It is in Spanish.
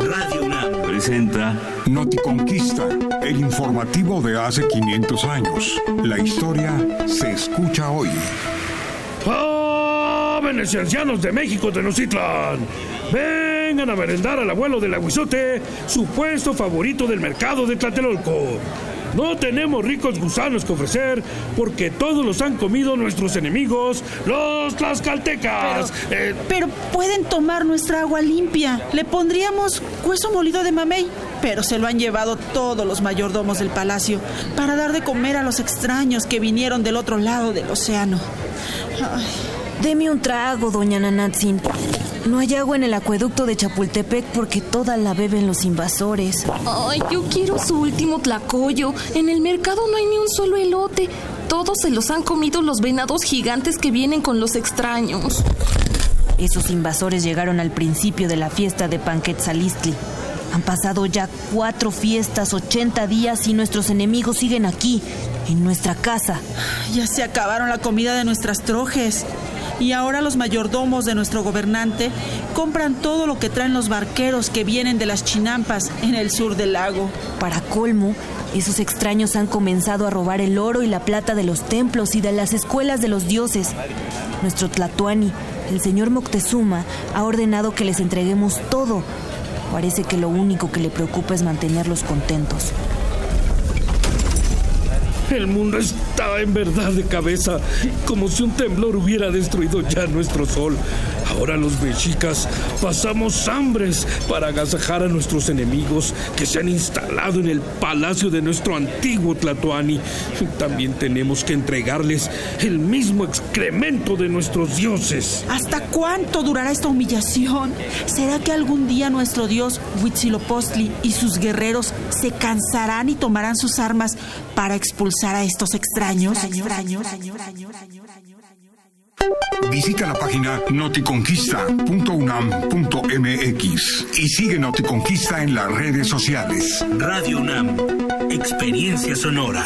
Radio UNAM presenta Noticonquista, el informativo de hace 500 años. La historia se escucha hoy. ¡Jóvenes y ancianos de México Tenochtitlan! Vengan a merendar al abuelo del aguizote, su puesto favorito del mercado de Tlatelolco. No tenemos ricos gusanos que ofrecer porque todos los han comido nuestros enemigos, los tlaxcaltecas. Eh, Pero pueden tomar nuestra agua limpia. Le pondríamos hueso molido de mamey. Pero se lo han llevado todos los mayordomos del palacio para dar de comer a los extraños que vinieron del otro lado del océano. Ay, Deme un trago, doña Nanatzin. No hay agua en el acueducto de Chapultepec porque toda la beben los invasores. Ay, yo quiero su último tlacoyo. En el mercado no hay ni un solo elote. Todos se los han comido los venados gigantes que vienen con los extraños. Esos invasores llegaron al principio de la fiesta de Panquetzalistli. Han pasado ya cuatro fiestas, 80 días y nuestros enemigos siguen aquí, en nuestra casa. ya se acabaron la comida de nuestras trojes. Y ahora los mayordomos de nuestro gobernante compran todo lo que traen los barqueros que vienen de las chinampas en el sur del lago. Para colmo, esos extraños han comenzado a robar el oro y la plata de los templos y de las escuelas de los dioses. Nuestro Tlatuani, el señor Moctezuma, ha ordenado que les entreguemos todo. Parece que lo único que le preocupa es mantenerlos contentos. El mundo está en verdad de cabeza, como si un temblor hubiera destruido ya nuestro sol. Ahora los mexicas pasamos hambres para agasajar a nuestros enemigos que se han instalado en el palacio de nuestro antiguo Tlatoani. También tenemos que entregarles el mismo excremento de nuestros dioses. ¿Hasta cuánto durará esta humillación? ¿Será que algún día nuestro dios Huitzilopochtli y sus guerreros se cansarán y tomarán sus armas para expulsar a estos extraños? Visita la página noticonquista.unam.mx y sigue Noticonquista en las redes sociales. Radio UNAM, experiencia sonora.